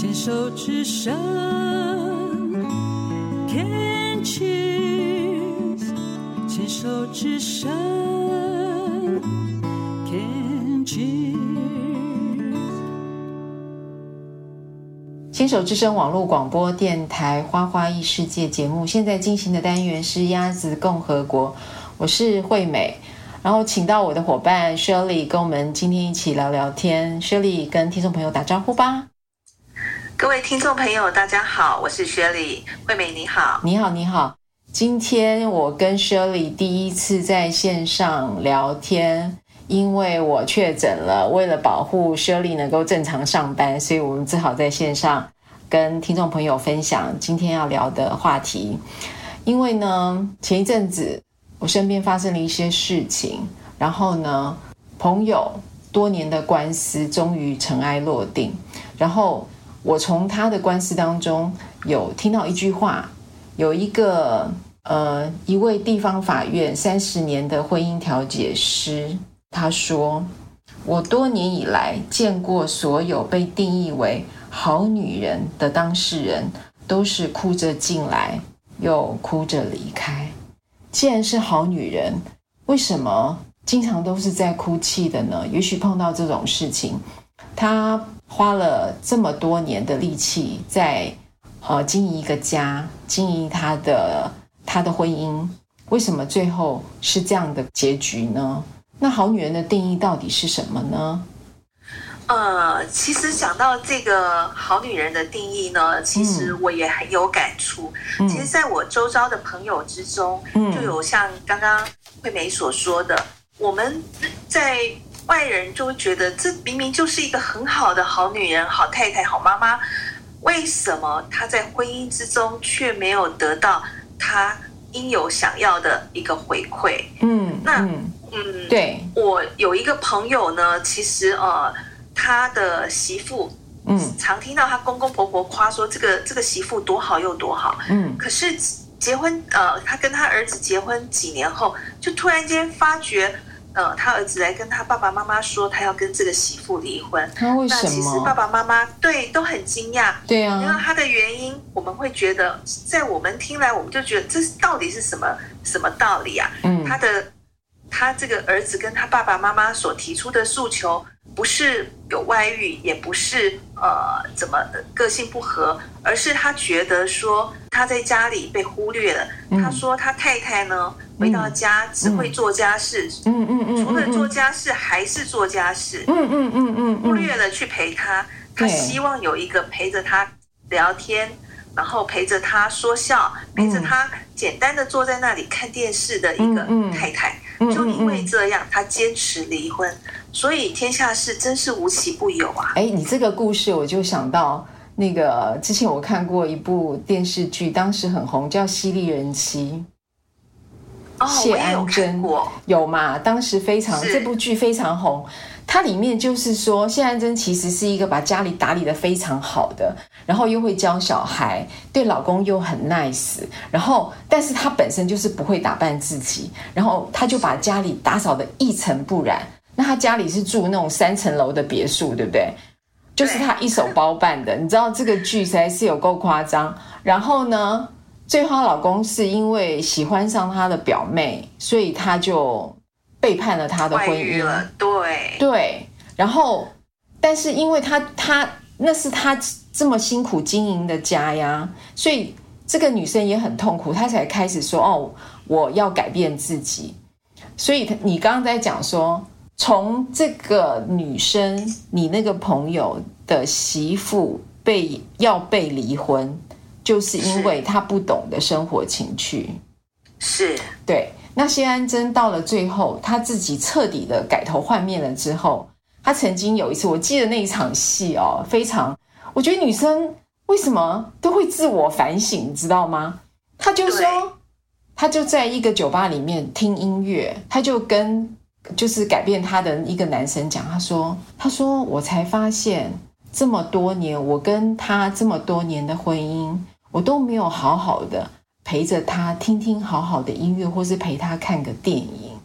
牵手之声天气牵手之声天气。牵手之声网络广播电台《花花异世界》节目，现在进行的单元是鸭子共和国，我是惠美。然后请到我的伙伴 Shirley 跟我们今天一起聊聊天。Shirley 跟听众朋友打招呼吧。各位听众朋友，大家好，我是 Shirley。惠美你好，你好，你好。今天我跟 Shirley 第一次在线上聊天，因为我确诊了。为了保护 Shirley 能够正常上班，所以我们只好在线上跟听众朋友分享今天要聊的话题。因为呢，前一阵子。我身边发生了一些事情，然后呢，朋友多年的官司终于尘埃落定。然后我从他的官司当中有听到一句话，有一个呃一位地方法院三十年的婚姻调解师，他说：“我多年以来见过所有被定义为好女人的当事人，都是哭着进来，又哭着离开。”既然是好女人，为什么经常都是在哭泣的呢？也许碰到这种事情，她花了这么多年的力气在呃经营一个家，经营她的她的婚姻，为什么最后是这样的结局呢？那好女人的定义到底是什么呢？呃，其实讲到这个好女人的定义呢，其实我也很有感触。嗯、其实，在我周遭的朋友之中，嗯、就有像刚刚惠美所说的，我们在外人就会觉得，这明明就是一个很好的好女人、好太太、好妈妈，为什么她在婚姻之中却没有得到她应有想要的一个回馈？嗯，那嗯，嗯对，我有一个朋友呢，其实呃。他的媳妇，嗯，常听到他公公婆婆夸说这个这个媳妇多好又多好，嗯，可是结婚，呃，他跟他儿子结婚几年后，就突然间发觉，呃，他儿子来跟他爸爸妈妈说，他要跟这个媳妇离婚。那为什么？那其实爸爸妈妈对都很惊讶，对啊，然后他的原因，我们会觉得，在我们听来，我们就觉得这到底是什么什么道理啊？嗯，他的他这个儿子跟他爸爸妈妈所提出的诉求。不是有外遇，也不是呃怎么个性不合，而是他觉得说他在家里被忽略了。嗯、他说他太太呢回到家只会做家事，嗯嗯嗯，除了做家事还是做家事，嗯嗯嗯嗯，嗯嗯忽略了去陪他。他希望有一个陪着他聊天，然后陪着他说笑，陪着他简单的坐在那里看电视的一个太太。就因为这样，他坚持离婚。所以天下事真是无奇不有啊！哎，你这个故事我就想到那个之前我看过一部电视剧，当时很红，叫《犀利人妻》。哦，谢安珍有嘛？当时非常这部剧非常红。它里面就是说，谢安珍其实是一个把家里打理的非常好的，然后又会教小孩，对老公又很 nice，然后但是她本身就是不会打扮自己，然后她就把家里打扫的一尘不染。那他家里是住那种三层楼的别墅，对不对？就是他一手包办的。你知道这个剧实在是有够夸张。然后呢，最后她老公是因为喜欢上她的表妹，所以他就背叛了她的婚姻。对对。然后，但是因为他他那是他这么辛苦经营的家呀，所以这个女生也很痛苦，她才开始说：“哦，我要改变自己。”所以你刚刚在讲说。从这个女生，你那个朋友的媳妇被要被离婚，就是因为她不懂得生活情趣。是，对。那谢安珍到了最后，她自己彻底的改头换面了之后，她曾经有一次，我记得那一场戏哦，非常，我觉得女生为什么都会自我反省，你知道吗？她就说，她就在一个酒吧里面听音乐，她就跟。就是改变他的一个男生讲，他说：“他说我才发现这么多年，我跟他这么多年的婚姻，我都没有好好的陪着他听听好好的音乐，或是陪他看个电影。”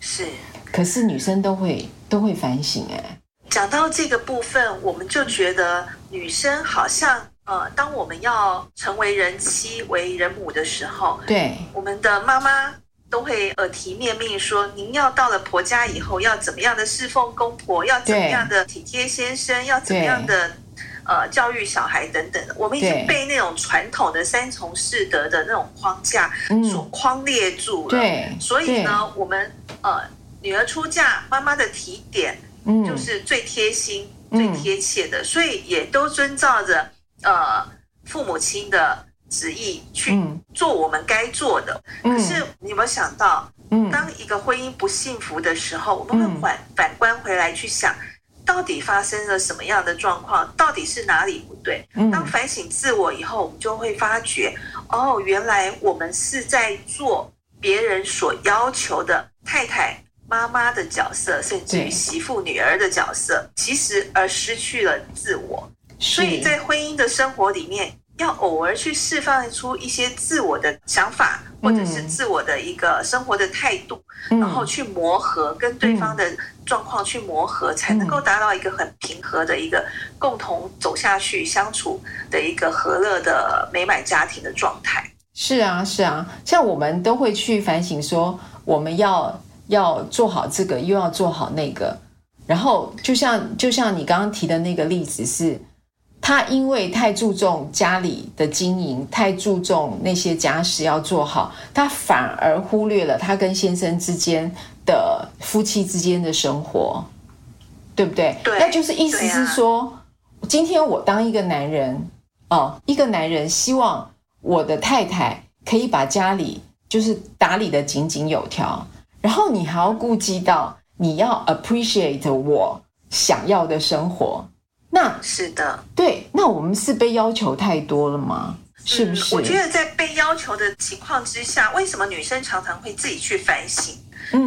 是，可是女生都会都会反省哎。讲到这个部分，我们就觉得女生好像呃，当我们要成为人妻、为人母的时候，对，我们的妈妈都会耳提面命说：“您要到了婆家以后，要怎么样的侍奉公婆，要怎么样的体贴先生，要怎么样的呃教育小孩等等。”我们已经被那种传统的三从四德的那种框架所框列住了。对，所以呢，我们呃，女儿出嫁，妈妈的提点。就是最贴心、嗯、最贴切的，所以也都遵照着呃父母亲的旨意去做我们该做的。嗯、可是你有没有想到，嗯、当一个婚姻不幸福的时候，我们会反反观回来去想，到底发生了什么样的状况？到底是哪里不对？当反省自我以后，我们就会发觉，哦，原来我们是在做别人所要求的太太。妈妈的角色，甚至于媳妇、女儿的角色，其实而失去了自我。所以在婚姻的生活里面，要偶尔去释放出一些自我的想法，或者是自我的一个生活的态度，然后去磨合，跟对方的状况去磨合，才能够达到一个很平和的一个共同走下去、相处的一个和乐的美满家庭的状态。是啊，是啊，像我们都会去反省说，我们要。要做好这个，又要做好那个，然后就像就像你刚刚提的那个例子是，他因为太注重家里的经营，太注重那些家事要做好，他反而忽略了他跟先生之间的夫妻之间的生活，对不对？对，那就是意思是说，啊、今天我当一个男人哦，一个男人希望我的太太可以把家里就是打理的井井有条。然后你还要顾及到你要 appreciate 我想要的生活，那是的，对，那我们是被要求太多了吗？是不是？嗯，我觉得在被要求的情况之下，为什么女生常常会自己去反省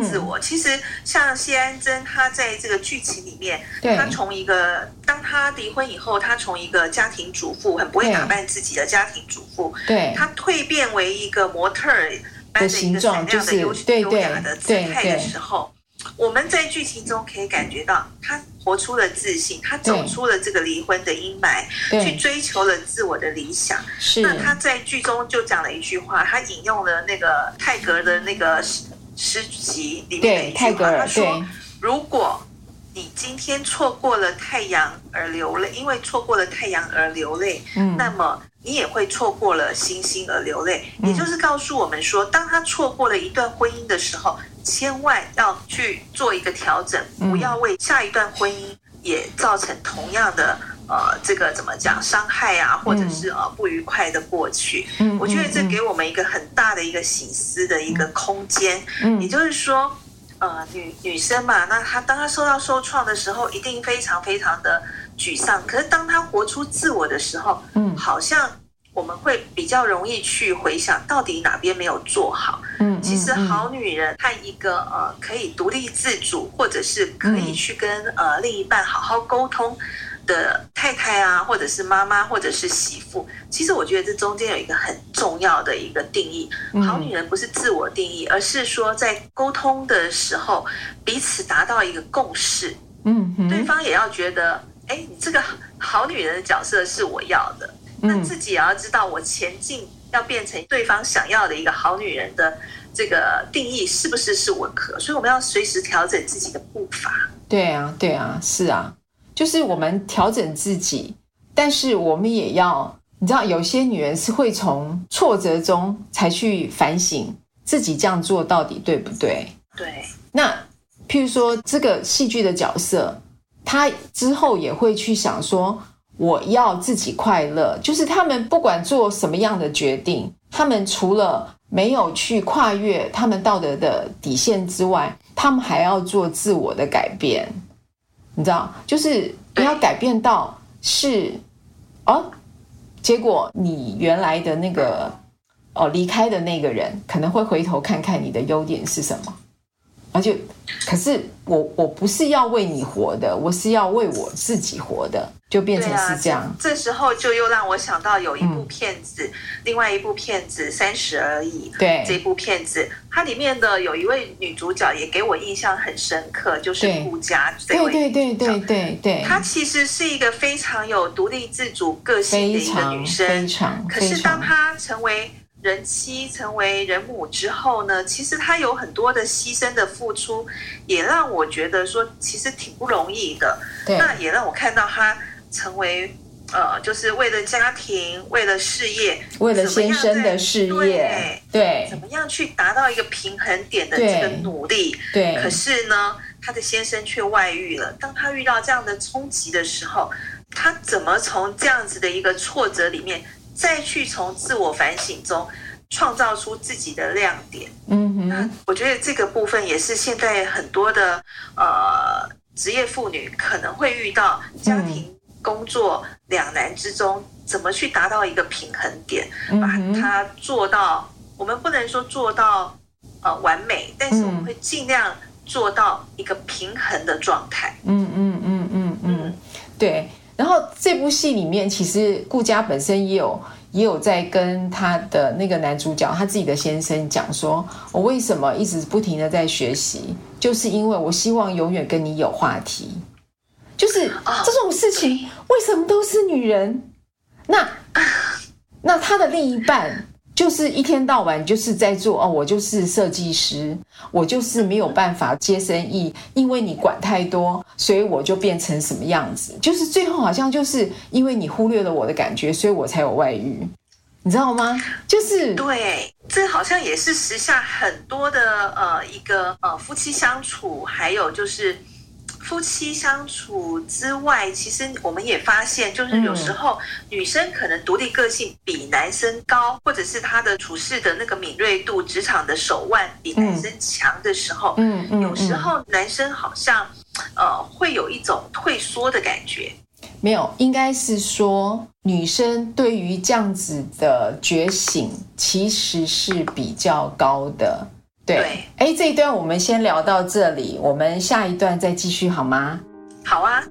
自我？嗯，其实像谢安珍，她在这个剧情里面，她从一个当她离婚以后，她从一个家庭主妇，很不会打扮自己的家庭主妇，对，她蜕变为一个模特儿。的形状就是优雅的姿态的时候，我们在剧情中可以感觉到，他活出了自信，他走出了这个离婚的阴霾，去追求了自我的理想。是，那他在剧中就讲了一句话，他引用了那个泰戈尔的那个诗诗集里面的一句话，他说：“如果你今天错过了太阳而流泪，因为错过了太阳而流泪，嗯，那么。”你也会错过了星星而流泪，也就是告诉我们说，当他错过了一段婚姻的时候，千万要去做一个调整，不要为下一段婚姻也造成同样的呃这个怎么讲伤害啊，或者是呃不愉快的过去。嗯我觉得这给我们一个很大的一个醒思的一个空间。嗯。也就是说，呃，女女生嘛，那她当她受到受创的时候，一定非常非常的。沮丧，可是当她活出自我的时候，嗯，好像我们会比较容易去回想到底哪边没有做好。嗯，其实好女人和一个呃可以独立自主，或者是可以去跟呃另一半好好沟通的太太啊，或者是妈妈，或者是媳妇，其实我觉得这中间有一个很重要的一个定义。好女人不是自我定义，而是说在沟通的时候彼此达到一个共识。嗯，对方也要觉得。哎，你这个好女人的角色是我要的，那自己也要知道，我前进要变成对方想要的一个好女人的这个定义是不是是我可？所以我们要随时调整自己的步伐。对啊，对啊，是啊，就是我们调整自己，但是我们也要，你知道，有些女人是会从挫折中才去反省自己这样做到底对不对？对。那譬如说这个戏剧的角色。他之后也会去想说，我要自己快乐。就是他们不管做什么样的决定，他们除了没有去跨越他们道德的底线之外，他们还要做自我的改变。你知道，就是你要改变到是啊，结果你原来的那个哦离开的那个人可能会回头看看你的优点是什么。而且，可是我我不是要为你活的，我是要为我自己活的，就变成是这样。啊、这，这时候就又让我想到有一部片子，嗯、另外一部片子《三十而已》。对，这部片子它里面的有一位女主角也给我印象很深刻，就是顾佳。对对对对对对对。她其实是一个非常有独立自主个性的一个女生，非常。非常可是当她成为人妻成为人母之后呢，其实她有很多的牺牲的付出，也让我觉得说其实挺不容易的。对那也让我看到她成为呃，就是为了家庭，为了事业，为了先生的事业，对，对怎么样去达到一个平衡点的这个努力。对，可是呢，她的先生却外遇了。当她遇到这样的冲击的时候，她怎么从这样子的一个挫折里面？再去从自我反省中创造出自己的亮点。嗯哼，那我觉得这个部分也是现在很多的呃职业妇女可能会遇到家庭工作两难之中，怎么去达到一个平衡点，把它做到。我们不能说做到呃完美，但是我们会尽量做到一个平衡的状态。嗯嗯嗯嗯嗯，对。然后这部戏里面，其实顾佳本身也有也有在跟他的那个男主角，他自己的先生讲说：“我为什么一直不停的在学习，就是因为我希望永远跟你有话题。就是这种事情，为什么都是女人？那那他的另一半。”就是一天到晚就是在做哦，我就是设计师，我就是没有办法接生意，因为你管太多，所以我就变成什么样子。就是最后好像就是因为你忽略了我的感觉，所以我才有外遇，你知道吗？就是对，这好像也是时下很多的呃一个呃夫妻相处，还有就是。夫妻相处之外，其实我们也发现，就是有时候女生可能独立个性比男生高，或者是她的处事的那个敏锐度、职场的手腕比男生强的时候，嗯嗯，有时候男生好像呃会有一种退缩的感觉。没有，应该是说女生对于这样子的觉醒其实是比较高的。对，哎，这一段我们先聊到这里，我们下一段再继续好吗？好啊。